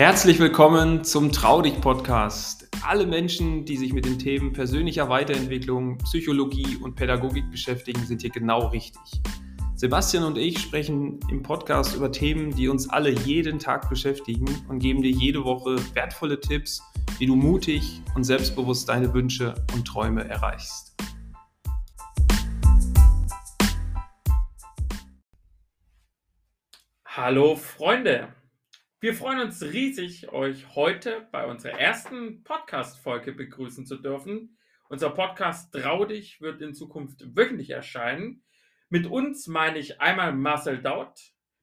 Herzlich willkommen zum Trau dich Podcast. Alle Menschen, die sich mit den Themen persönlicher Weiterentwicklung, Psychologie und Pädagogik beschäftigen, sind hier genau richtig. Sebastian und ich sprechen im Podcast über Themen, die uns alle jeden Tag beschäftigen und geben dir jede Woche wertvolle Tipps, wie du mutig und selbstbewusst deine Wünsche und Träume erreichst. Hallo Freunde, wir freuen uns riesig, euch heute bei unserer ersten Podcast-Folge begrüßen zu dürfen. Unser Podcast Trau dich wird in Zukunft wöchentlich erscheinen. Mit uns meine ich einmal Marcel Daut,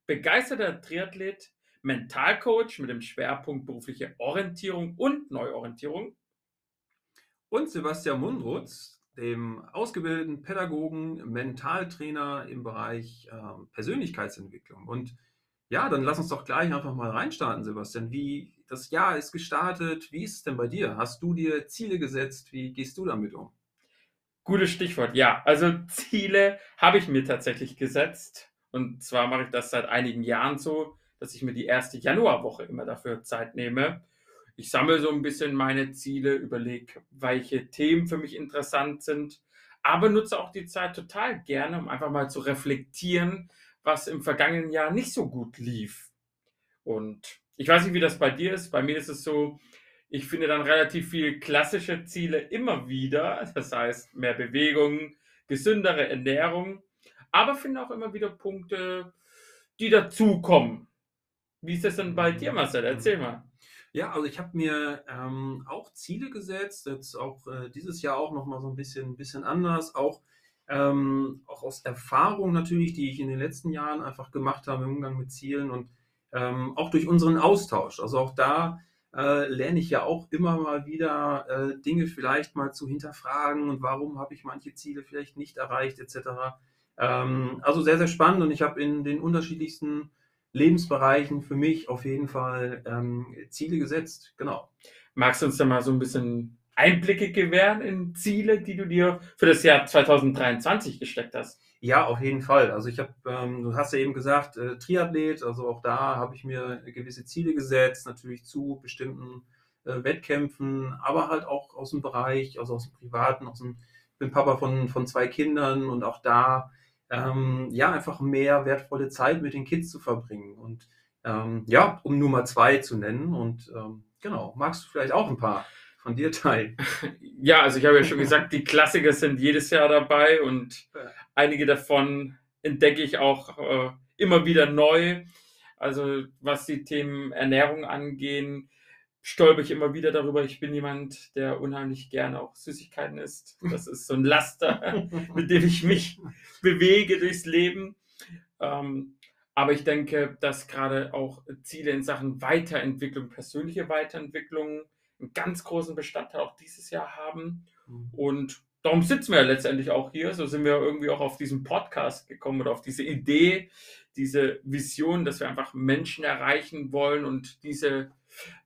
begeisterter Triathlet, Mentalcoach mit dem Schwerpunkt berufliche Orientierung und Neuorientierung. Und Sebastian Mundrutz, dem ausgebildeten Pädagogen, Mentaltrainer im Bereich äh, Persönlichkeitsentwicklung. Und ja, dann lass uns doch gleich einfach mal reinstarten, Sebastian. Wie das Jahr ist gestartet, wie ist es denn bei dir? Hast du dir Ziele gesetzt? Wie gehst du damit um? Gutes Stichwort, ja. Also Ziele habe ich mir tatsächlich gesetzt. Und zwar mache ich das seit einigen Jahren so, dass ich mir die erste Januarwoche immer dafür Zeit nehme. Ich sammle so ein bisschen meine Ziele, überlege, welche Themen für mich interessant sind, aber nutze auch die Zeit total gerne, um einfach mal zu reflektieren, was im vergangenen Jahr nicht so gut lief. Und ich weiß nicht, wie das bei dir ist. Bei mir ist es so, ich finde dann relativ viele klassische Ziele immer wieder. Das heißt, mehr Bewegung, gesündere Ernährung. Aber finde auch immer wieder Punkte, die dazukommen. Wie ist das denn bei dir, Marcel? Erzähl mal. Ja, also ich habe mir ähm, auch Ziele gesetzt, jetzt auch äh, dieses Jahr auch nochmal so ein bisschen, bisschen anders, auch ähm, auch aus Erfahrung natürlich, die ich in den letzten Jahren einfach gemacht habe im Umgang mit Zielen und ähm, auch durch unseren Austausch. Also auch da äh, lerne ich ja auch immer mal wieder äh, Dinge vielleicht mal zu hinterfragen und warum habe ich manche Ziele vielleicht nicht erreicht etc. Ähm, also sehr, sehr spannend und ich habe in den unterschiedlichsten Lebensbereichen für mich auf jeden Fall ähm, Ziele gesetzt. Genau. Magst du uns da mal so ein bisschen Einblicke gewähren in Ziele, die du dir für das Jahr 2023 gesteckt hast? Ja, auf jeden Fall. Also ich habe, ähm, du hast ja eben gesagt, äh, Triathlet, also auch da habe ich mir gewisse Ziele gesetzt, natürlich zu bestimmten äh, Wettkämpfen, aber halt auch aus dem Bereich, also aus dem Privaten, aus dem, ich bin Papa von, von zwei Kindern und auch da, ähm, ja, einfach mehr wertvolle Zeit mit den Kids zu verbringen. Und ähm, ja, um nur mal zwei zu nennen. Und ähm, genau, magst du vielleicht auch ein paar von dir teilen? Ja, also ich habe ja schon gesagt, die Klassiker sind jedes Jahr dabei und einige davon entdecke ich auch äh, immer wieder neu. Also was die Themen Ernährung angehen, stolper ich immer wieder darüber. Ich bin jemand, der unheimlich gerne auch Süßigkeiten isst. Das ist so ein Laster, mit dem ich mich bewege durchs Leben. Ähm, aber ich denke, dass gerade auch Ziele in Sachen Weiterentwicklung, persönliche Weiterentwicklung, einen ganz großen Bestandteil auch dieses Jahr haben. Mhm. Und darum sitzen wir ja letztendlich auch hier. So sind wir irgendwie auch auf diesen Podcast gekommen oder auf diese Idee, diese Vision, dass wir einfach Menschen erreichen wollen und diese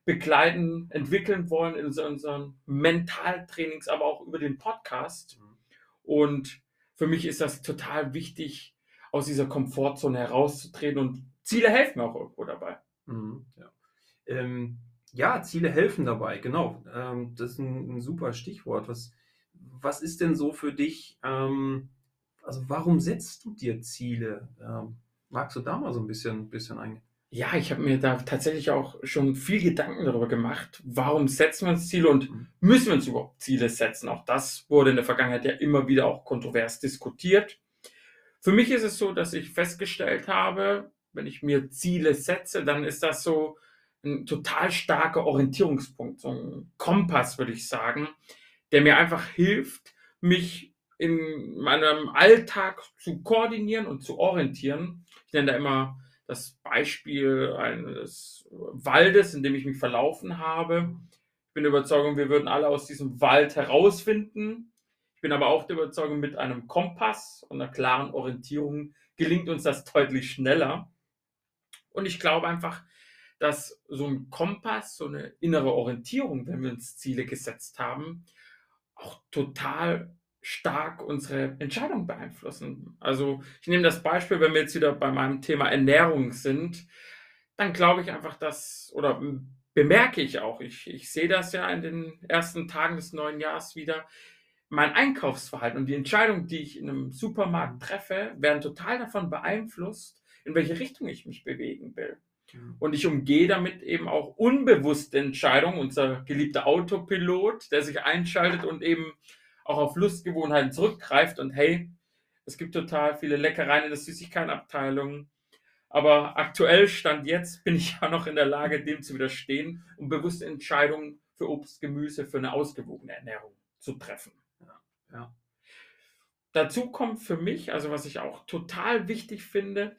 begleiten, entwickeln wollen in unseren Mentaltrainings, aber auch über den Podcast. Mhm. Und für mich ist das total wichtig, aus dieser Komfortzone herauszutreten und Ziele helfen auch irgendwo dabei. Mhm, ja. Ähm, ja, Ziele helfen dabei, genau. Ähm, das ist ein, ein, super Stichwort. Was, was ist denn so für dich, ähm, also warum setzt du dir Ziele? Ähm, magst du da mal so ein bisschen, bisschen eingehen? Ja, ich habe mir da tatsächlich auch schon viel Gedanken darüber gemacht, warum setzen wir uns Ziele und mhm. müssen wir uns überhaupt Ziele setzen? Auch das wurde in der Vergangenheit ja immer wieder auch kontrovers diskutiert. Für mich ist es so, dass ich festgestellt habe, wenn ich mir Ziele setze, dann ist das so, ein total starker Orientierungspunkt, so ein Kompass, würde ich sagen, der mir einfach hilft, mich in meinem Alltag zu koordinieren und zu orientieren. Ich nenne da immer das Beispiel eines Waldes, in dem ich mich verlaufen habe. Ich bin der Überzeugung, wir würden alle aus diesem Wald herausfinden. Ich bin aber auch der Überzeugung, mit einem Kompass und einer klaren Orientierung gelingt uns das deutlich schneller. Und ich glaube einfach, dass so ein Kompass, so eine innere Orientierung, wenn wir uns Ziele gesetzt haben, auch total stark unsere Entscheidung beeinflussen. Also ich nehme das Beispiel, wenn wir jetzt wieder bei meinem Thema Ernährung sind, dann glaube ich einfach, dass, oder bemerke ich auch, ich, ich sehe das ja in den ersten Tagen des neuen Jahres wieder, mein Einkaufsverhalten und die Entscheidungen, die ich in einem Supermarkt treffe, werden total davon beeinflusst, in welche Richtung ich mich bewegen will. Und ich umgehe damit eben auch unbewusste Entscheidungen, unser geliebter Autopilot, der sich einschaltet und eben auch auf Lustgewohnheiten zurückgreift und hey, es gibt total viele Leckereien in der Süßigkeitenabteilung. Aber aktuell, Stand jetzt, bin ich ja noch in der Lage, dem zu widerstehen und bewusste Entscheidungen für Obst, Gemüse, für eine ausgewogene Ernährung zu treffen. Ja, ja. Dazu kommt für mich, also was ich auch total wichtig finde,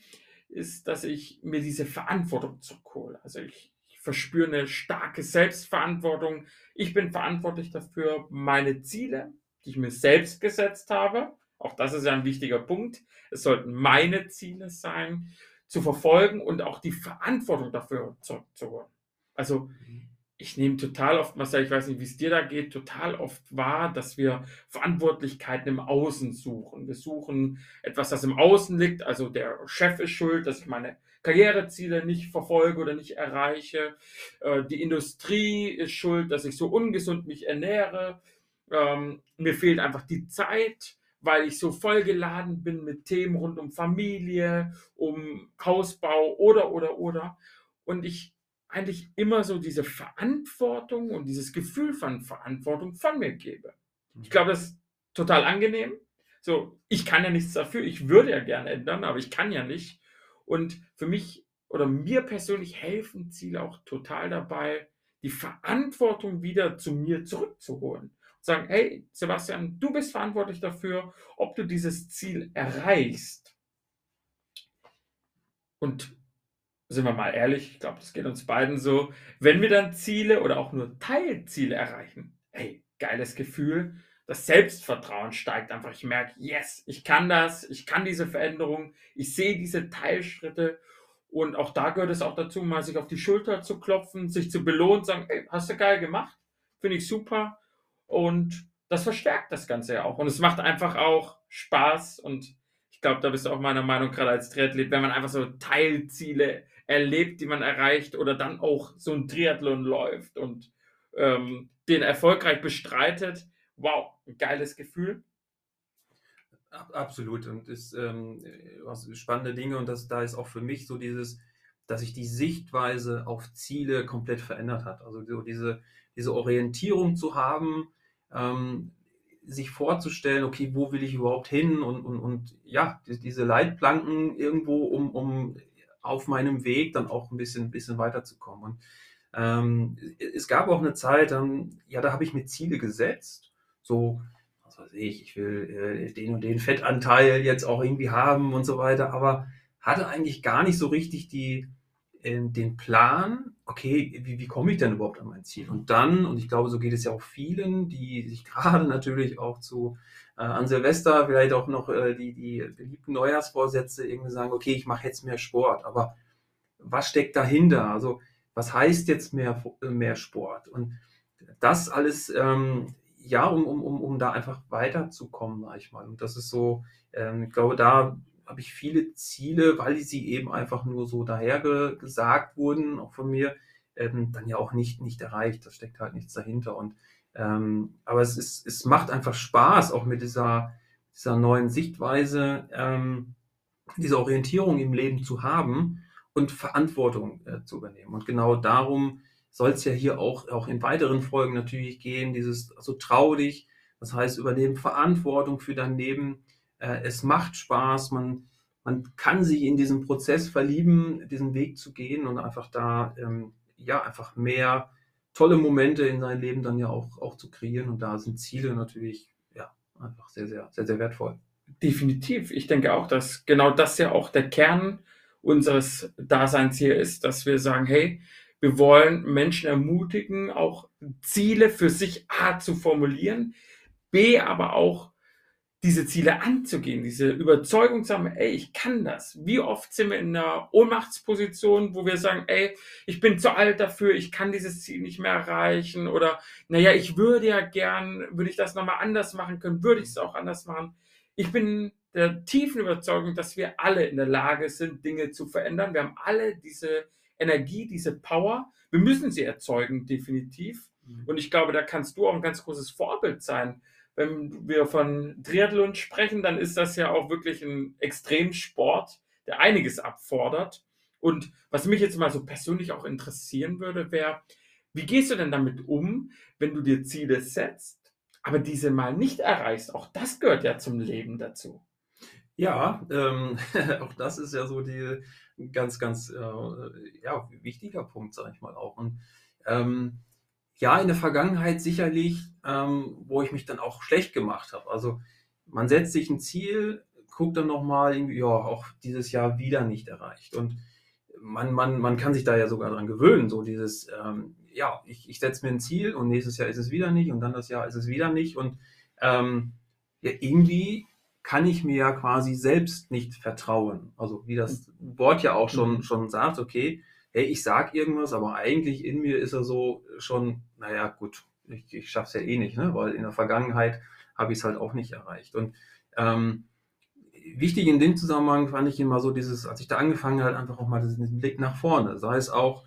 ist, dass ich mir diese Verantwortung zurückhole. Also ich, ich verspüre eine starke Selbstverantwortung. Ich bin verantwortlich dafür, meine Ziele, die ich mir selbst gesetzt habe, auch das ist ja ein wichtiger Punkt, es sollten meine Ziele sein, zu verfolgen und auch die Verantwortung dafür zurückzuholen. Also mhm ich nehme total oft, Marcel, ich weiß nicht, wie es dir da geht, total oft wahr, dass wir Verantwortlichkeiten im Außen suchen. Wir suchen etwas, das im Außen liegt, also der Chef ist schuld, dass ich meine Karriereziele nicht verfolge oder nicht erreiche. Äh, die Industrie ist schuld, dass ich so ungesund mich ernähre. Ähm, mir fehlt einfach die Zeit, weil ich so vollgeladen bin mit Themen rund um Familie, um Hausbau oder, oder, oder. Und ich eigentlich immer so diese Verantwortung und dieses Gefühl von Verantwortung von mir gebe. Ich glaube, das ist total angenehm. So, ich kann ja nichts dafür. Ich würde ja gerne ändern, aber ich kann ja nicht. Und für mich oder mir persönlich helfen Ziele auch total dabei, die Verantwortung wieder zu mir zurückzuholen. Und sagen, hey, Sebastian, du bist verantwortlich dafür, ob du dieses Ziel erreichst. Und sind wir mal ehrlich, ich glaube, das geht uns beiden so, wenn wir dann Ziele oder auch nur Teilziele erreichen, hey, geiles Gefühl, das Selbstvertrauen steigt einfach. Ich merke, yes, ich kann das, ich kann diese Veränderung, ich sehe diese Teilschritte. Und auch da gehört es auch dazu, mal sich auf die Schulter zu klopfen, sich zu belohnen, sagen, hey, hast du geil gemacht, finde ich super. Und das verstärkt das Ganze ja auch. Und es macht einfach auch Spaß. Und ich glaube, da bist du auch meiner Meinung, gerade als Triathlet, wenn man einfach so Teilziele erlebt, die man erreicht oder dann auch so ein Triathlon läuft und ähm, den erfolgreich bestreitet. Wow, ein geiles Gefühl. Absolut. Und ist ähm, spannende Dinge und das, da ist auch für mich so dieses, dass sich die Sichtweise auf Ziele komplett verändert hat. Also so diese, diese Orientierung zu haben, ähm, sich vorzustellen, okay, wo will ich überhaupt hin und, und, und ja, diese Leitplanken irgendwo, um, um auf meinem Weg dann auch ein bisschen, bisschen weiterzukommen. Und ähm, es gab auch eine Zeit, ähm, ja, da habe ich mir Ziele gesetzt, so, was weiß ich, ich will äh, den und den Fettanteil jetzt auch irgendwie haben und so weiter, aber hatte eigentlich gar nicht so richtig die, äh, den Plan, okay, wie, wie komme ich denn überhaupt an mein Ziel? Und dann, und ich glaube, so geht es ja auch vielen, die sich gerade natürlich auch zu äh, an Silvester vielleicht auch noch äh, die, die beliebten Neujahrsvorsätze irgendwie sagen, okay, ich mache jetzt mehr Sport, aber was steckt dahinter? Also was heißt jetzt mehr, mehr Sport? Und das alles, ähm, ja, um, um, um, um da einfach weiterzukommen, sag ich mal. Und das ist so, ähm, ich glaube, da habe ich viele Ziele, weil sie eben einfach nur so daher gesagt wurden, auch von mir, ähm, dann ja auch nicht, nicht erreicht. Da steckt halt nichts dahinter. Und ähm, aber es, ist, es macht einfach Spaß, auch mit dieser, dieser neuen Sichtweise, ähm, diese Orientierung im Leben zu haben und Verantwortung äh, zu übernehmen. Und genau darum soll es ja hier auch, auch in weiteren Folgen natürlich gehen, dieses, also trau dich, das heißt, übernehmen Verantwortung für dein Leben. Äh, es macht Spaß, man, man kann sich in diesen Prozess verlieben, diesen Weg zu gehen und einfach da, ähm, ja, einfach mehr tolle Momente in sein Leben dann ja auch, auch zu kreieren. Und da sind Ziele natürlich ja einfach sehr, sehr, sehr, sehr wertvoll. Definitiv. Ich denke auch, dass genau das ja auch der Kern unseres Daseins hier ist, dass wir sagen, hey, wir wollen Menschen ermutigen, auch Ziele für sich A zu formulieren, B aber auch diese Ziele anzugehen, diese Überzeugung zu haben, ey, ich kann das. Wie oft sind wir in einer Ohnmachtsposition, wo wir sagen, ey, ich bin zu alt dafür, ich kann dieses Ziel nicht mehr erreichen oder, naja, ich würde ja gern, würde ich das nochmal anders machen können, würde ich es auch anders machen. Ich bin der tiefen Überzeugung, dass wir alle in der Lage sind, Dinge zu verändern. Wir haben alle diese Energie, diese Power. Wir müssen sie erzeugen, definitiv. Mhm. Und ich glaube, da kannst du auch ein ganz großes Vorbild sein. Wenn wir von Triathlon sprechen, dann ist das ja auch wirklich ein Extremsport, der einiges abfordert. Und was mich jetzt mal so persönlich auch interessieren würde, wäre, wie gehst du denn damit um, wenn du dir Ziele setzt, aber diese mal nicht erreichst? Auch das gehört ja zum Leben dazu. Ja, ähm, auch das ist ja so die ganz, ganz äh, ja, wichtiger Punkt, sage ich mal auch. Und ähm, ja, in der Vergangenheit sicherlich, ähm, wo ich mich dann auch schlecht gemacht habe. Also man setzt sich ein Ziel, guckt dann nochmal, ja, auch dieses Jahr wieder nicht erreicht. Und man, man, man kann sich da ja sogar dran gewöhnen, so dieses, ähm, ja, ich, ich setze mir ein Ziel und nächstes Jahr ist es wieder nicht und dann das Jahr ist es wieder nicht. Und ähm, ja, irgendwie kann ich mir ja quasi selbst nicht vertrauen. Also wie das Wort ja auch schon, mhm. schon sagt, okay, hey, ich sag irgendwas, aber eigentlich in mir ist er so schon, naja, gut, ich, ich schaff's ja eh nicht, ne? weil in der Vergangenheit habe ich es halt auch nicht erreicht. Und ähm, wichtig in dem Zusammenhang fand ich immer so dieses, als ich da angefangen habe, einfach auch mal diesen Blick nach vorne. Sei es auch,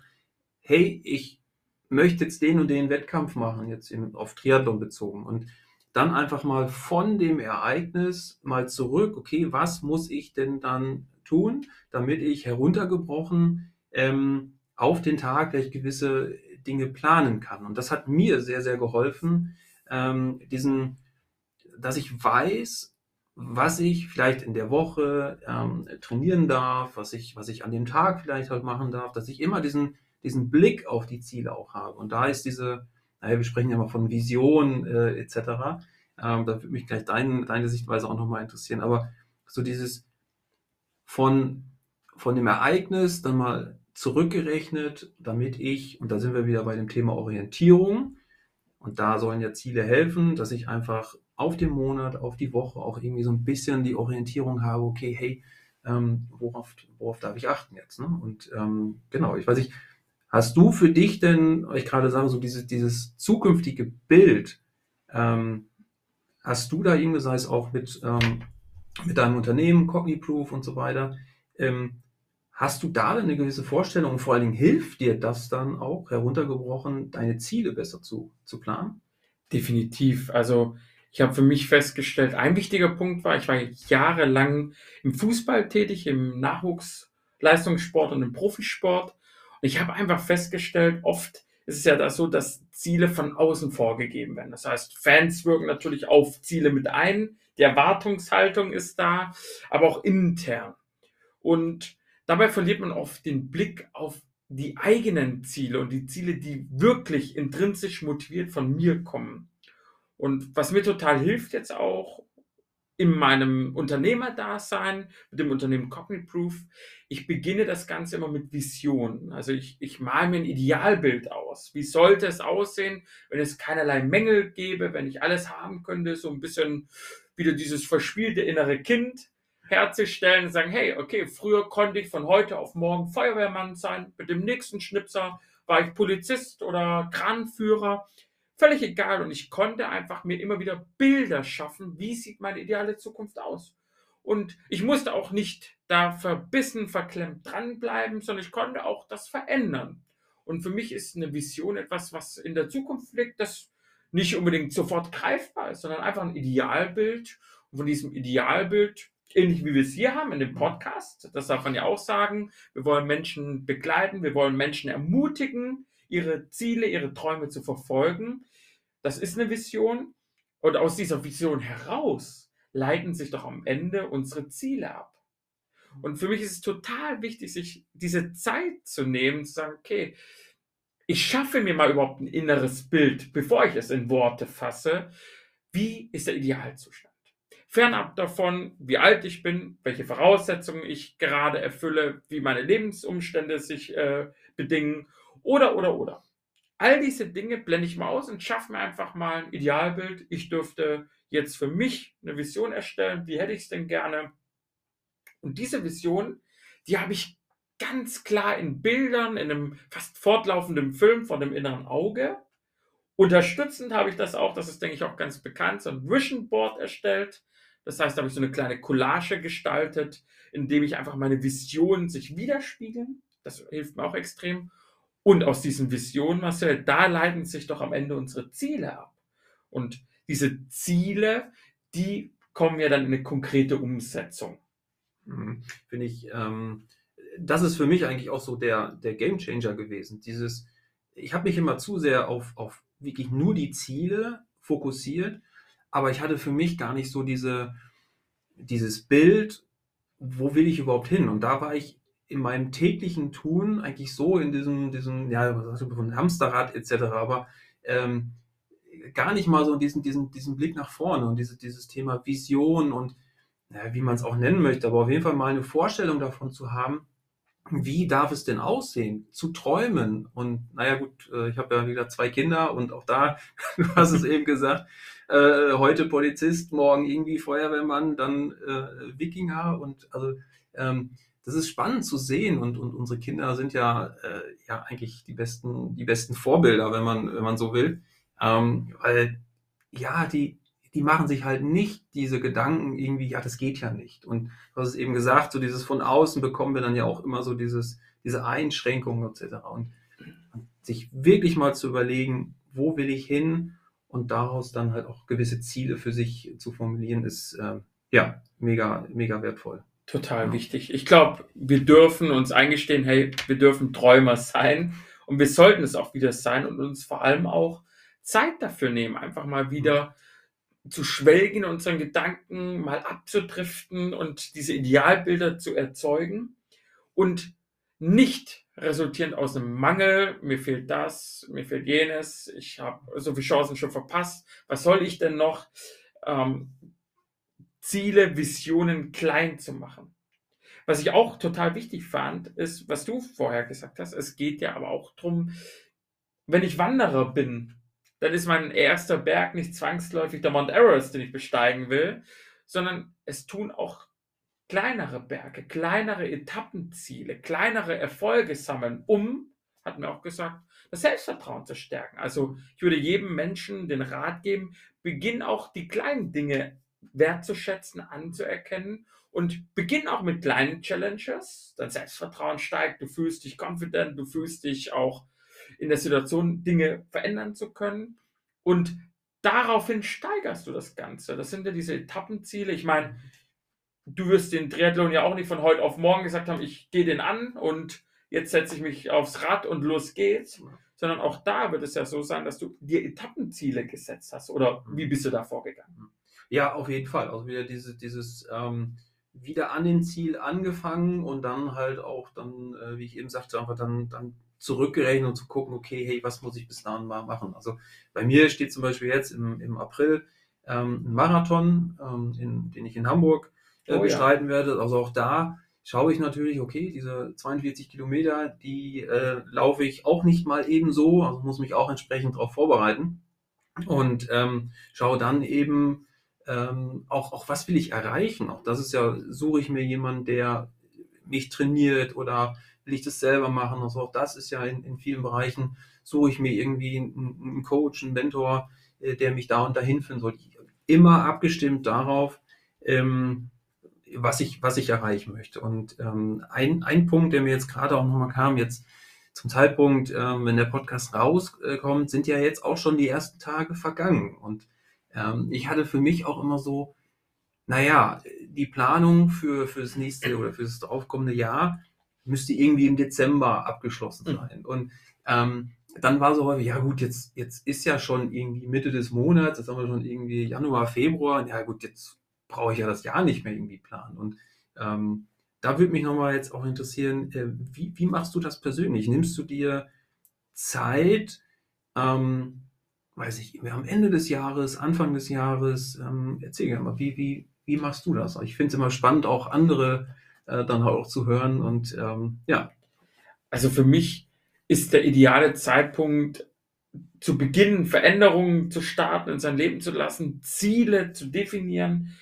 hey, ich möchte jetzt den und den Wettkampf machen, jetzt auf Triathlon bezogen. Und dann einfach mal von dem Ereignis mal zurück, okay, was muss ich denn dann tun, damit ich heruntergebrochen ähm, auf den Tag vielleicht gewisse Dinge planen kann. Und das hat mir sehr, sehr geholfen, ähm, diesen, dass ich weiß, was ich vielleicht in der Woche ähm, trainieren darf, was ich, was ich an dem Tag vielleicht halt machen darf, dass ich immer diesen, diesen Blick auf die Ziele auch habe. Und da ist diese, naja, wir sprechen ja mal von Vision äh, etc. Ähm, da würde mich gleich dein, deine Sichtweise auch nochmal interessieren. Aber so dieses von, von dem Ereignis dann mal zurückgerechnet, damit ich, und da sind wir wieder bei dem Thema Orientierung, und da sollen ja Ziele helfen, dass ich einfach auf den Monat, auf die Woche auch irgendwie so ein bisschen die Orientierung habe, okay, hey, ähm, worauf, worauf darf ich achten jetzt? Ne? Und ähm, genau, ich weiß nicht, Hast du für dich denn, ich gerade sage, so dieses, dieses zukünftige Bild, ähm, hast du da irgendwie, sei es auch mit, ähm, mit deinem Unternehmen, Cogniproof und so weiter, ähm, hast du da eine gewisse Vorstellung und vor allen Dingen hilft dir das dann auch, heruntergebrochen, deine Ziele besser zu, zu planen? Definitiv. Also ich habe für mich festgestellt, ein wichtiger Punkt war, ich war jahrelang im Fußball tätig, im Nachwuchsleistungssport und im Profisport und ich habe einfach festgestellt, oft ist es ja das so, dass Ziele von außen vorgegeben werden. Das heißt, Fans wirken natürlich auf Ziele mit ein, die Erwartungshaltung ist da, aber auch intern. Und dabei verliert man oft den Blick auf die eigenen Ziele und die Ziele, die wirklich intrinsisch motiviert von mir kommen. Und was mir total hilft jetzt auch, in meinem Unternehmerdasein, mit dem Unternehmen Cogniproof, ich beginne das Ganze immer mit Visionen. Also ich, ich male mir ein Idealbild aus. Wie sollte es aussehen, wenn es keinerlei Mängel gäbe, wenn ich alles haben könnte, so ein bisschen wieder dieses verspielte innere Kind herzustellen und sagen, hey, okay, früher konnte ich von heute auf morgen Feuerwehrmann sein, mit dem nächsten Schnipser war ich Polizist oder Kranführer. Völlig egal. Und ich konnte einfach mir immer wieder Bilder schaffen, wie sieht meine ideale Zukunft aus. Und ich musste auch nicht da verbissen, verklemmt dranbleiben, sondern ich konnte auch das verändern. Und für mich ist eine Vision etwas, was in der Zukunft liegt, das nicht unbedingt sofort greifbar ist, sondern einfach ein Idealbild. Und von diesem Idealbild, ähnlich wie wir es hier haben in dem Podcast, das darf man ja auch sagen, wir wollen Menschen begleiten, wir wollen Menschen ermutigen, ihre Ziele, ihre Träume zu verfolgen. Das ist eine Vision. Und aus dieser Vision heraus leiten sich doch am Ende unsere Ziele ab. Und für mich ist es total wichtig, sich diese Zeit zu nehmen, zu sagen, okay, ich schaffe mir mal überhaupt ein inneres Bild, bevor ich es in Worte fasse. Wie ist der Idealzustand? Fernab davon, wie alt ich bin, welche Voraussetzungen ich gerade erfülle, wie meine Lebensumstände sich äh, bedingen oder, oder, oder. All diese Dinge blende ich mal aus und schaffe mir einfach mal ein Idealbild. Ich dürfte jetzt für mich eine Vision erstellen. Wie hätte ich es denn gerne? Und diese Vision, die habe ich ganz klar in Bildern, in einem fast fortlaufenden Film von dem inneren Auge. Unterstützend habe ich das auch, das ist, denke ich, auch ganz bekannt, so ein Vision Board erstellt. Das heißt, da habe ich so eine kleine Collage gestaltet, in dem ich einfach meine Visionen sich widerspiegeln. Das hilft mir auch extrem. Und aus diesen Visionen, Marcel, da leiten sich doch am Ende unsere Ziele ab. Und diese Ziele, die kommen ja dann in eine konkrete Umsetzung. Mhm. Finde ich, ähm, das ist für mich eigentlich auch so der, der Game Changer gewesen. Dieses, ich habe mich immer zu sehr auf, auf wirklich nur die Ziele fokussiert, aber ich hatte für mich gar nicht so diese, dieses Bild, wo will ich überhaupt hin? Und da war ich in meinem täglichen Tun eigentlich so in diesem, diesem ja, was hast du Hamsterrad etc., aber ähm, gar nicht mal so diesen, diesen, diesen Blick nach vorne und diese, dieses Thema Vision und ja, wie man es auch nennen möchte, aber auf jeden Fall mal eine Vorstellung davon zu haben, wie darf es denn aussehen, zu träumen. Und naja gut, äh, ich habe ja wieder zwei Kinder und auch da, du hast es eben gesagt, äh, heute Polizist, morgen irgendwie Feuerwehrmann, dann äh, Wikinger und also ähm, das ist spannend zu sehen und, und unsere Kinder sind ja, äh, ja eigentlich die besten, die besten Vorbilder, wenn man, wenn man so will. Ähm, weil ja, die, die machen sich halt nicht diese Gedanken irgendwie, ja, das geht ja nicht. Und du hast es eben gesagt, so dieses von außen bekommen wir dann ja auch immer so dieses, diese Einschränkungen etc. Und, und sich wirklich mal zu überlegen, wo will ich hin und daraus dann halt auch gewisse Ziele für sich zu formulieren, ist äh, ja mega, mega wertvoll. Total ja. wichtig. Ich glaube, wir dürfen uns eingestehen, hey, wir dürfen Träumer sein und wir sollten es auch wieder sein und uns vor allem auch Zeit dafür nehmen, einfach mal wieder zu schwelgen, unseren Gedanken mal abzudriften und diese Idealbilder zu erzeugen und nicht resultierend aus einem Mangel, mir fehlt das, mir fehlt jenes, ich habe so viele Chancen schon verpasst, was soll ich denn noch? Ähm, Ziele, Visionen klein zu machen. Was ich auch total wichtig fand, ist, was du vorher gesagt hast, es geht ja aber auch darum, wenn ich Wanderer bin, dann ist mein erster Berg nicht zwangsläufig der Mount Everest, den ich besteigen will, sondern es tun auch kleinere Berge, kleinere Etappenziele, kleinere Erfolge sammeln, um, hat mir auch gesagt, das Selbstvertrauen zu stärken. Also ich würde jedem Menschen den Rat geben, beginn auch die kleinen Dinge wertzuschätzen, anzuerkennen und beginn auch mit kleinen Challenges. Dein Selbstvertrauen steigt, du fühlst dich confident, du fühlst dich auch in der Situation, Dinge verändern zu können. Und daraufhin steigerst du das Ganze. Das sind ja diese Etappenziele. Ich meine, du wirst den Triathlon ja auch nicht von heute auf morgen gesagt haben, ich gehe den an und jetzt setze ich mich aufs Rad und los geht's. Sondern auch da wird es ja so sein, dass du dir Etappenziele gesetzt hast. Oder wie bist du da vorgegangen? Ja, auf jeden Fall. Also wieder diese, dieses ähm, wieder an den Ziel angefangen und dann halt auch dann, äh, wie ich eben sagte, einfach dann, dann zurückgerechnet und zu gucken, okay, hey, was muss ich bis dahin mal machen? Also bei mir steht zum Beispiel jetzt im, im April ähm, ein Marathon, ähm, in, den ich in Hamburg äh, oh, bestreiten ja. werde. Also auch da schaue ich natürlich, okay, diese 42 Kilometer, die äh, laufe ich auch nicht mal eben so, also muss mich auch entsprechend darauf vorbereiten und ähm, schaue dann eben ähm, auch, auch, was will ich erreichen? Auch das ist ja, suche ich mir jemanden, der mich trainiert oder will ich das selber machen? Also auch das ist ja in, in vielen Bereichen, suche ich mir irgendwie einen, einen Coach, einen Mentor, äh, der mich da und dahin führen soll. Immer abgestimmt darauf, ähm, was, ich, was ich erreichen möchte. Und ähm, ein, ein Punkt, der mir jetzt gerade auch nochmal kam, jetzt zum Zeitpunkt, ähm, wenn der Podcast rauskommt, sind ja jetzt auch schon die ersten Tage vergangen. Und ähm, ich hatte für mich auch immer so, naja, die Planung für, für das nächste oder für das aufkommende Jahr müsste irgendwie im Dezember abgeschlossen hm. sein. Mhm. Und ähm, dann war so häufig, ja gut, jetzt, jetzt ist ja schon irgendwie Mitte des Monats, jetzt haben wir schon irgendwie Januar, Februar, ja gut, jetzt brauche ich ja das Jahr nicht mehr irgendwie planen. Und ähm, da würde mich nochmal jetzt auch interessieren, äh, wie, wie machst du das persönlich? Nimmst du dir Zeit, ähm, weiß ich, am Ende des Jahres, Anfang des Jahres, ähm, erzähl gerne mal, wie, wie, wie machst du das? Ich finde es immer spannend, auch andere äh, dann auch zu hören und ähm, ja. Also für mich ist der ideale Zeitpunkt, zu beginnen, Veränderungen zu starten, in sein Leben zu lassen, Ziele zu definieren,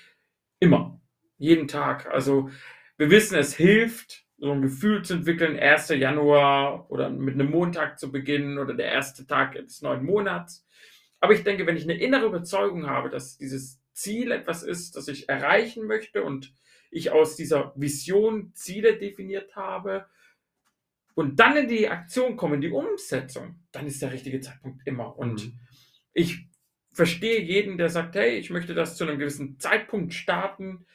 immer, jeden Tag. Also wir wissen, es hilft, so ein Gefühl zu entwickeln, 1. Januar oder mit einem Montag zu beginnen oder der erste Tag des neuen Monats. Aber ich denke, wenn ich eine innere Überzeugung habe, dass dieses Ziel etwas ist, das ich erreichen möchte und ich aus dieser Vision Ziele definiert habe, und dann in die Aktion kommen, in die Umsetzung, dann ist der richtige Zeitpunkt immer. Und mhm. ich verstehe jeden, der sagt, hey, ich möchte das zu einem gewissen Zeitpunkt starten.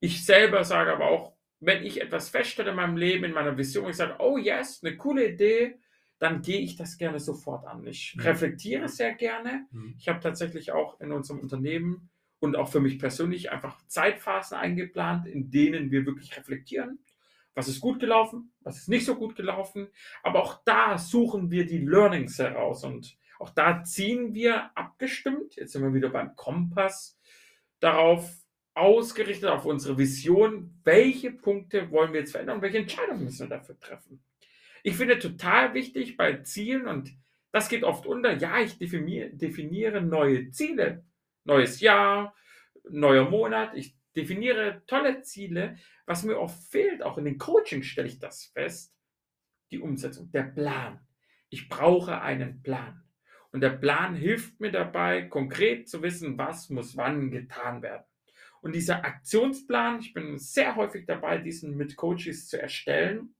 Ich selber sage aber auch, wenn ich etwas feststelle in meinem Leben, in meiner Vision, ich sage, oh yes, eine coole Idee, dann gehe ich das gerne sofort an. Ich mhm. reflektiere sehr gerne. Mhm. Ich habe tatsächlich auch in unserem Unternehmen und auch für mich persönlich einfach Zeitphasen eingeplant, in denen wir wirklich reflektieren. Was ist gut gelaufen? Was ist nicht so gut gelaufen? Aber auch da suchen wir die Learnings heraus und auch da ziehen wir abgestimmt, jetzt sind wir wieder beim Kompass, darauf ausgerichtet, auf unsere Vision, welche Punkte wollen wir jetzt verändern und welche Entscheidungen müssen wir dafür treffen. Ich finde total wichtig bei Zielen und das geht oft unter, ja, ich definiere, definiere neue Ziele, neues Jahr, neuer Monat, ich definiere tolle Ziele. Was mir oft fehlt, auch in den Coachings stelle ich das fest, die Umsetzung, der Plan. Ich brauche einen Plan. Und der Plan hilft mir dabei, konkret zu wissen, was muss wann getan werden. Und dieser Aktionsplan, ich bin sehr häufig dabei, diesen mit Coaches zu erstellen,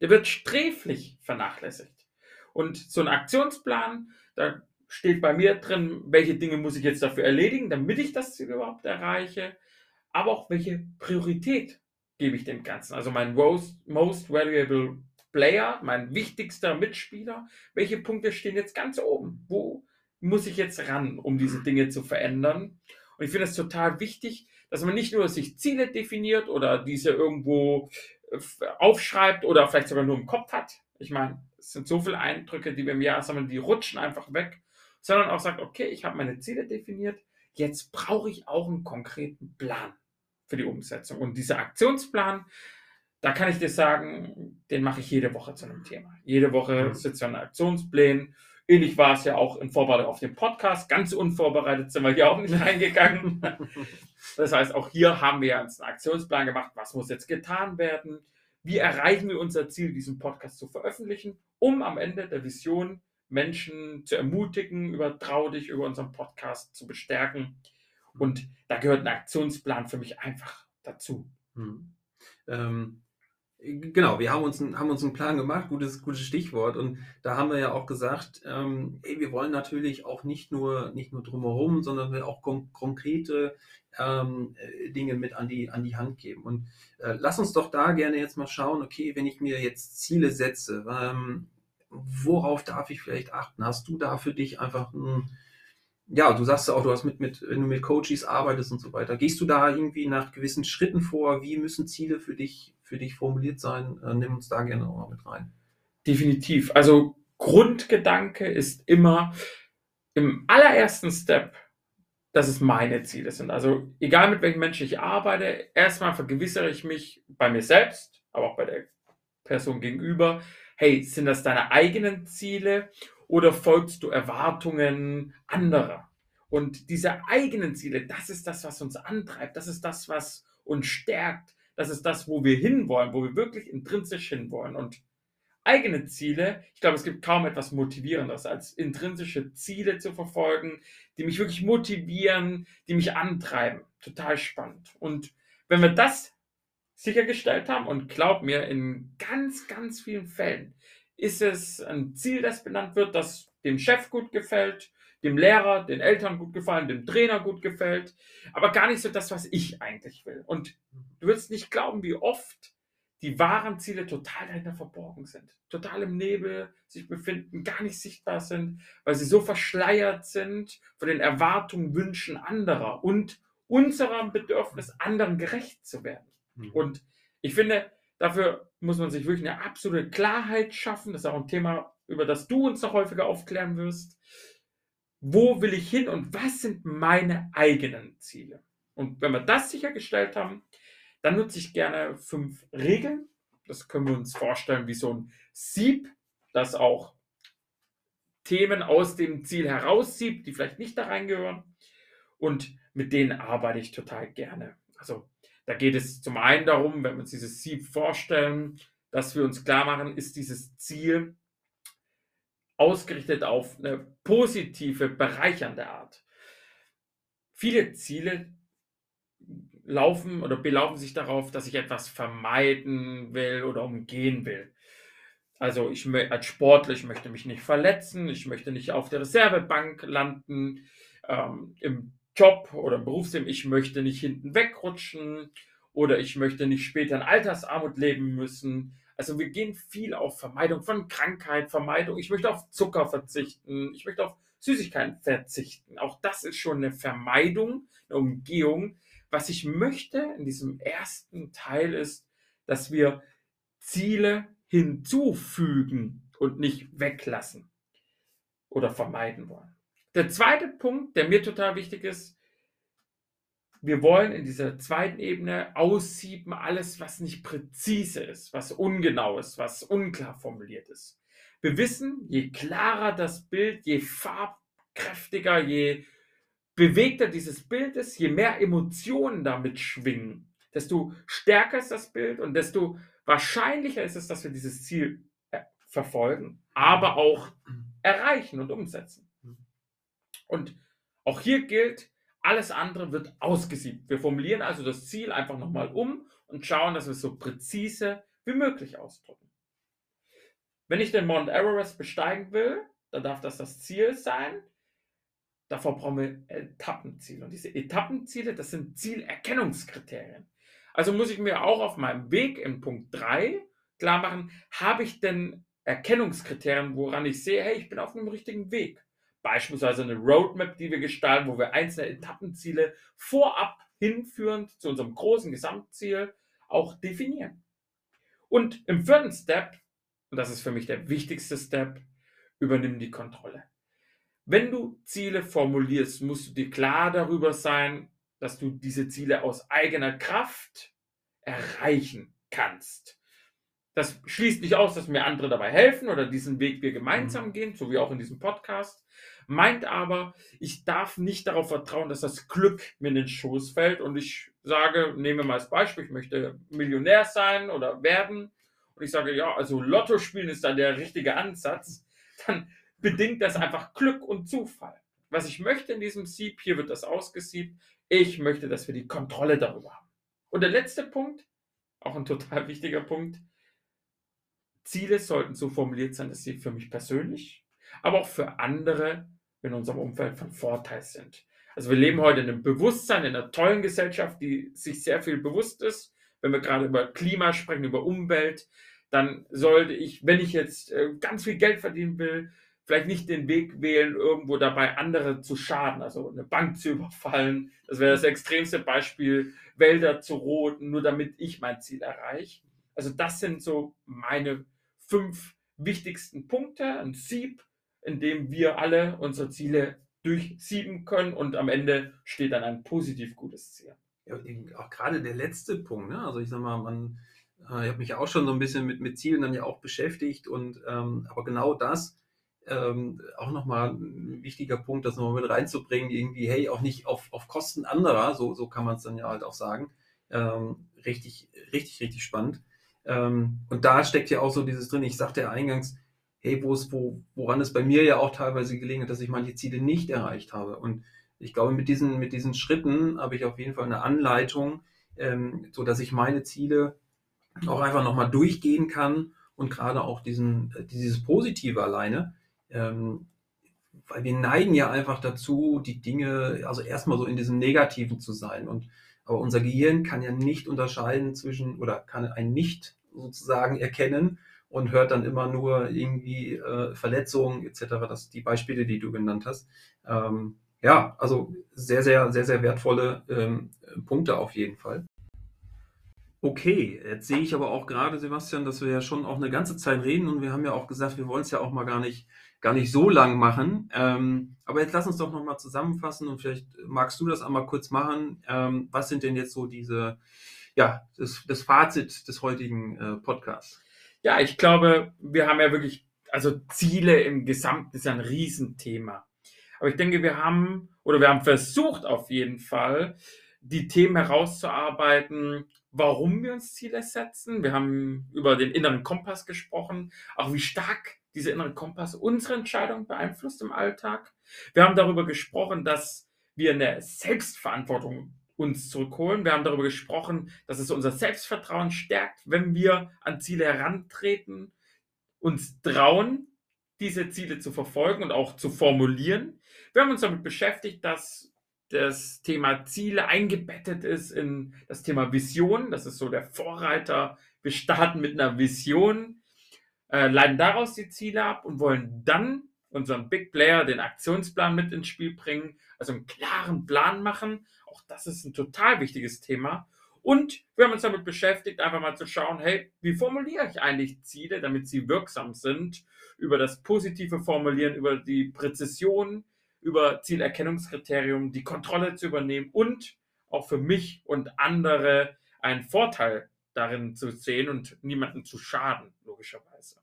der wird sträflich vernachlässigt. Und so ein Aktionsplan, da steht bei mir drin, welche Dinge muss ich jetzt dafür erledigen, damit ich das Ziel überhaupt erreiche, aber auch welche Priorität gebe ich dem Ganzen. Also mein most, most valuable Player, mein wichtigster Mitspieler, welche Punkte stehen jetzt ganz oben? Wo muss ich jetzt ran, um diese Dinge zu verändern? Und ich finde es total wichtig, dass man nicht nur sich Ziele definiert oder diese irgendwo äh, aufschreibt oder vielleicht sogar nur im Kopf hat. Ich meine, es sind so viele Eindrücke, die wir im Jahr sammeln, die rutschen einfach weg, sondern auch sagt, okay, ich habe meine Ziele definiert, jetzt brauche ich auch einen konkreten Plan für die Umsetzung. Und dieser Aktionsplan, da kann ich dir sagen, den mache ich jede Woche zu einem Thema. Jede Woche mhm. sitze ich an Aktionsplänen. Ähnlich war es ja auch in Vorbereitung auf den Podcast. Ganz unvorbereitet sind wir hier auch nicht reingegangen. Das heißt, auch hier haben wir uns einen Aktionsplan gemacht. Was muss jetzt getan werden? Wie erreichen wir unser Ziel, diesen Podcast zu veröffentlichen, um am Ende der Vision Menschen zu ermutigen, über Trau dich, über unseren Podcast zu bestärken. Und da gehört ein Aktionsplan für mich einfach dazu. Hm. Ähm, Genau, wir haben uns, haben uns einen Plan gemacht, gutes, gutes Stichwort. Und da haben wir ja auch gesagt, ähm, ey, wir wollen natürlich auch nicht nur, nicht nur drumherum, sondern wir auch kon konkrete ähm, äh, Dinge mit an die, an die Hand geben. Und äh, lass uns doch da gerne jetzt mal schauen, okay, wenn ich mir jetzt Ziele setze, ähm, worauf darf ich vielleicht achten? Hast du da für dich einfach ein, ja, du sagst ja auch, du hast mit, mit, wenn du mit Coaches arbeitest und so weiter, gehst du da irgendwie nach gewissen Schritten vor? Wie müssen Ziele für dich für dich formuliert sein. Äh, nimm uns da gerne auch mal mit rein. Definitiv. Also Grundgedanke ist immer im allerersten Step, dass es meine Ziele sind. Also egal mit welchem Menschen ich arbeite, erstmal vergewissere ich mich bei mir selbst, aber auch bei der Person gegenüber, hey, sind das deine eigenen Ziele oder folgst du Erwartungen anderer? Und diese eigenen Ziele, das ist das, was uns antreibt, das ist das, was uns stärkt, das ist das, wo wir hinwollen, wo wir wirklich intrinsisch hinwollen. Und eigene Ziele, ich glaube, es gibt kaum etwas Motivierendes, als intrinsische Ziele zu verfolgen, die mich wirklich motivieren, die mich antreiben. Total spannend. Und wenn wir das sichergestellt haben, und glaub mir, in ganz, ganz vielen Fällen ist es ein Ziel, das benannt wird, das dem Chef gut gefällt, dem Lehrer, den Eltern gut gefallen, dem Trainer gut gefällt, aber gar nicht so das, was ich eigentlich will. Und du wirst nicht glauben, wie oft die wahren Ziele total dahinter verborgen sind, total im Nebel sich befinden, gar nicht sichtbar sind, weil sie so verschleiert sind von den Erwartungen, Wünschen anderer und unserem Bedürfnis, anderen gerecht zu werden. Mhm. Und ich finde, dafür muss man sich wirklich eine absolute Klarheit schaffen. Das ist auch ein Thema, über das du uns noch häufiger aufklären wirst wo will ich hin und was sind meine eigenen Ziele. Und wenn wir das sichergestellt haben, dann nutze ich gerne fünf Regeln. Das können wir uns vorstellen wie so ein Sieb, das auch Themen aus dem Ziel heraussiebt, die vielleicht nicht da reingehören. Und mit denen arbeite ich total gerne. Also da geht es zum einen darum, wenn wir uns dieses Sieb vorstellen, dass wir uns klar machen, ist dieses Ziel ausgerichtet auf eine positive, bereichernde Art. Viele Ziele laufen oder belaufen sich darauf, dass ich etwas vermeiden will oder umgehen will. Also ich als Sportler, ich möchte mich nicht verletzen, ich möchte nicht auf der Reservebank landen, ähm, im Job oder Berufsleben, ich möchte nicht hinten wegrutschen oder ich möchte nicht später in Altersarmut leben müssen. Also wir gehen viel auf Vermeidung von Krankheit, Vermeidung. Ich möchte auf Zucker verzichten, ich möchte auf Süßigkeiten verzichten. Auch das ist schon eine Vermeidung, eine Umgehung. Was ich möchte in diesem ersten Teil ist, dass wir Ziele hinzufügen und nicht weglassen oder vermeiden wollen. Der zweite Punkt, der mir total wichtig ist, wir wollen in dieser zweiten Ebene aussieben alles, was nicht präzise ist, was ungenau ist, was unklar formuliert ist. Wir wissen, je klarer das Bild, je farbkräftiger, je bewegter dieses Bild ist, je mehr Emotionen damit schwingen, desto stärker ist das Bild und desto wahrscheinlicher ist es, dass wir dieses Ziel äh, verfolgen, aber auch erreichen und umsetzen. Und auch hier gilt, alles andere wird ausgesiebt. Wir formulieren also das Ziel einfach nochmal um und schauen, dass wir es so präzise wie möglich ausdrücken. Wenn ich den Mount Everest besteigen will, dann darf das das Ziel sein. Davor brauchen wir Etappenziele. Und diese Etappenziele, das sind Zielerkennungskriterien. Also muss ich mir auch auf meinem Weg in Punkt 3 klar machen, habe ich denn Erkennungskriterien, woran ich sehe, hey, ich bin auf dem richtigen Weg. Beispielsweise eine Roadmap, die wir gestalten, wo wir einzelne Etappenziele vorab hinführend zu unserem großen Gesamtziel auch definieren. Und im vierten Step, und das ist für mich der wichtigste Step, übernimm die Kontrolle. Wenn du Ziele formulierst, musst du dir klar darüber sein, dass du diese Ziele aus eigener Kraft erreichen kannst. Das schließt nicht aus, dass mir andere dabei helfen oder diesen Weg wir gemeinsam mhm. gehen, so wie auch in diesem Podcast. Meint aber, ich darf nicht darauf vertrauen, dass das Glück mir in den Schoß fällt. Und ich sage, nehmen wir mal als Beispiel, ich möchte Millionär sein oder werden. Und ich sage, ja, also Lotto spielen ist da der richtige Ansatz, dann bedingt das einfach Glück und Zufall. Was ich möchte in diesem Sieb, hier wird das ausgesiebt, ich möchte, dass wir die Kontrolle darüber haben. Und der letzte Punkt, auch ein total wichtiger Punkt, Ziele sollten so formuliert sein, dass sie für mich persönlich, aber auch für andere in unserem Umfeld von Vorteil sind. Also wir leben heute in einem Bewusstsein, in einer tollen Gesellschaft, die sich sehr viel bewusst ist. Wenn wir gerade über Klima sprechen, über Umwelt, dann sollte ich, wenn ich jetzt äh, ganz viel Geld verdienen will, vielleicht nicht den Weg wählen, irgendwo dabei andere zu schaden, also eine Bank zu überfallen. Das wäre das extremste Beispiel, Wälder zu roten, nur damit ich mein Ziel erreiche. Also das sind so meine fünf wichtigsten Punkte, ein Sieb, in dem wir alle unsere Ziele durchsieben können und am Ende steht dann ein positiv gutes Ziel. Ja, auch gerade der letzte Punkt, ne? also ich sag mal, man, äh, ich habe mich auch schon so ein bisschen mit, mit Zielen dann ja auch beschäftigt und ähm, aber genau das, ähm, auch nochmal ein wichtiger Punkt, das nochmal mit reinzubringen, irgendwie, hey, auch nicht auf, auf Kosten anderer, so, so kann man es dann ja halt auch sagen. Ähm, richtig, richtig, richtig spannend. Ähm, und da steckt ja auch so dieses drin, ich sagte ja eingangs, hey, wo es, wo, woran es bei mir ja auch teilweise gelegen dass ich manche Ziele nicht erreicht habe. Und ich glaube, mit diesen, mit diesen Schritten habe ich auf jeden Fall eine Anleitung, ähm, so dass ich meine Ziele auch einfach nochmal durchgehen kann und gerade auch diesen, dieses Positive alleine, ähm, weil wir neigen ja einfach dazu, die Dinge, also erstmal so in diesem Negativen zu sein. Und aber unser Gehirn kann ja nicht unterscheiden zwischen oder kann ein Nicht sozusagen erkennen und hört dann immer nur irgendwie äh, Verletzungen etc. Das die Beispiele, die du genannt hast. Ähm, ja, also sehr, sehr, sehr, sehr wertvolle ähm, Punkte auf jeden Fall. Okay, jetzt sehe ich aber auch gerade, Sebastian, dass wir ja schon auch eine ganze Zeit reden und wir haben ja auch gesagt, wir wollen es ja auch mal gar nicht gar nicht so lang machen. Ähm, aber jetzt lass uns doch nochmal zusammenfassen und vielleicht magst du das einmal kurz machen. Ähm, was sind denn jetzt so diese, ja, das, das Fazit des heutigen äh, Podcasts? Ja, ich glaube, wir haben ja wirklich, also Ziele im Gesamten ist ein Riesenthema. Aber ich denke, wir haben, oder wir haben versucht auf jeden Fall, die Themen herauszuarbeiten, warum wir uns Ziele setzen. Wir haben über den inneren Kompass gesprochen, auch wie stark dieser innere Kompass unsere Entscheidung beeinflusst im Alltag. Wir haben darüber gesprochen, dass wir eine Selbstverantwortung uns zurückholen. Wir haben darüber gesprochen, dass es unser Selbstvertrauen stärkt, wenn wir an Ziele herantreten, uns trauen, diese Ziele zu verfolgen und auch zu formulieren. Wir haben uns damit beschäftigt, dass das Thema Ziele eingebettet ist in das Thema Vision. Das ist so der Vorreiter. Wir starten mit einer Vision, äh, leiten daraus die Ziele ab und wollen dann unseren Big Player, den Aktionsplan mit ins Spiel bringen, also einen klaren Plan machen. Auch das ist ein total wichtiges Thema. Und wir haben uns damit beschäftigt, einfach mal zu schauen, hey, wie formuliere ich eigentlich Ziele, damit sie wirksam sind? Über das positive Formulieren, über die Präzision, über Zielerkennungskriterium, die Kontrolle zu übernehmen und auch für mich und andere einen Vorteil darin zu sehen und niemanden zu schaden, logischerweise.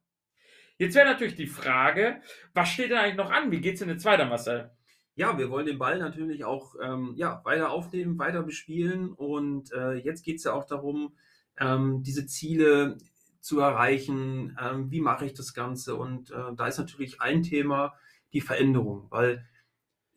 Jetzt wäre natürlich die Frage, was steht denn eigentlich noch an? Wie geht es denn jetzt weiter, Marcel? Ja, wir wollen den Ball natürlich auch ähm, ja, weiter aufnehmen, weiter bespielen. Und äh, jetzt geht es ja auch darum, ähm, diese Ziele zu erreichen. Ähm, wie mache ich das Ganze? Und äh, da ist natürlich ein Thema die Veränderung, weil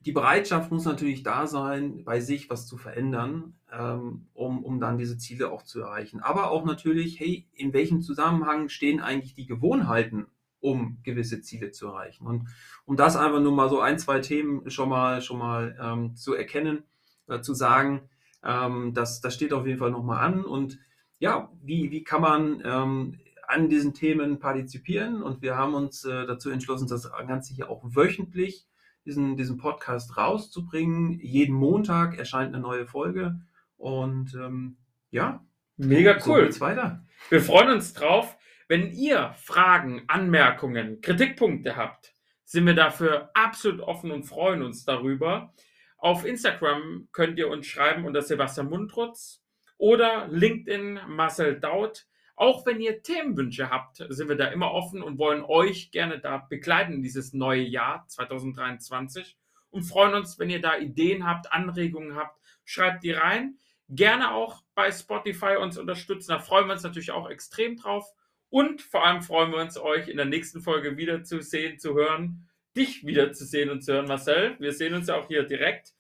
die Bereitschaft muss natürlich da sein, bei sich was zu verändern, ähm, um, um dann diese Ziele auch zu erreichen. Aber auch natürlich, hey, in welchem Zusammenhang stehen eigentlich die Gewohnheiten um gewisse Ziele zu erreichen. Und um das einfach nur mal so ein, zwei Themen schon mal, schon mal ähm, zu erkennen, äh, zu sagen, ähm, das, das steht auf jeden Fall nochmal an. Und ja, wie, wie kann man ähm, an diesen Themen partizipieren? Und wir haben uns äh, dazu entschlossen, das Ganze hier auch wöchentlich, diesen, diesen Podcast rauszubringen. Jeden Montag erscheint eine neue Folge. Und ähm, ja, mega cool. So weiter. Wir freuen uns drauf. Wenn ihr Fragen, Anmerkungen, Kritikpunkte habt, sind wir dafür absolut offen und freuen uns darüber. Auf Instagram könnt ihr uns schreiben unter Sebastian Mundrutz oder LinkedIn Marcel Daut. Auch wenn ihr Themenwünsche habt, sind wir da immer offen und wollen euch gerne da begleiten in dieses neue Jahr 2023 und freuen uns, wenn ihr da Ideen habt, Anregungen habt, schreibt die rein. Gerne auch bei Spotify uns unterstützen, da freuen wir uns natürlich auch extrem drauf. Und vor allem freuen wir uns, euch in der nächsten Folge wieder zu sehen, zu hören, dich wieder zu sehen und zu hören, Marcel. Wir sehen uns ja auch hier direkt.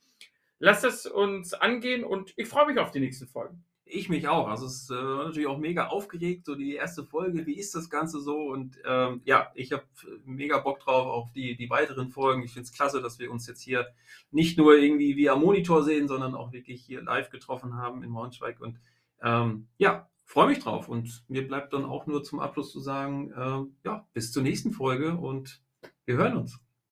Lasst es uns angehen und ich freue mich auf die nächsten Folgen. Ich mich auch. Also es ist äh, natürlich auch mega aufgeregt, so die erste Folge. Wie ist das Ganze so? Und ähm, ja, ich habe mega Bock drauf auf die, die weiteren Folgen. Ich finde es klasse, dass wir uns jetzt hier nicht nur irgendwie via Monitor sehen, sondern auch wirklich hier live getroffen haben in Braunschweig. Und ähm, ja, freue mich drauf. Und mir bleibt dann auch nur zum Abschluss zu sagen, äh, ja, bis zur nächsten Folge und wir hören uns.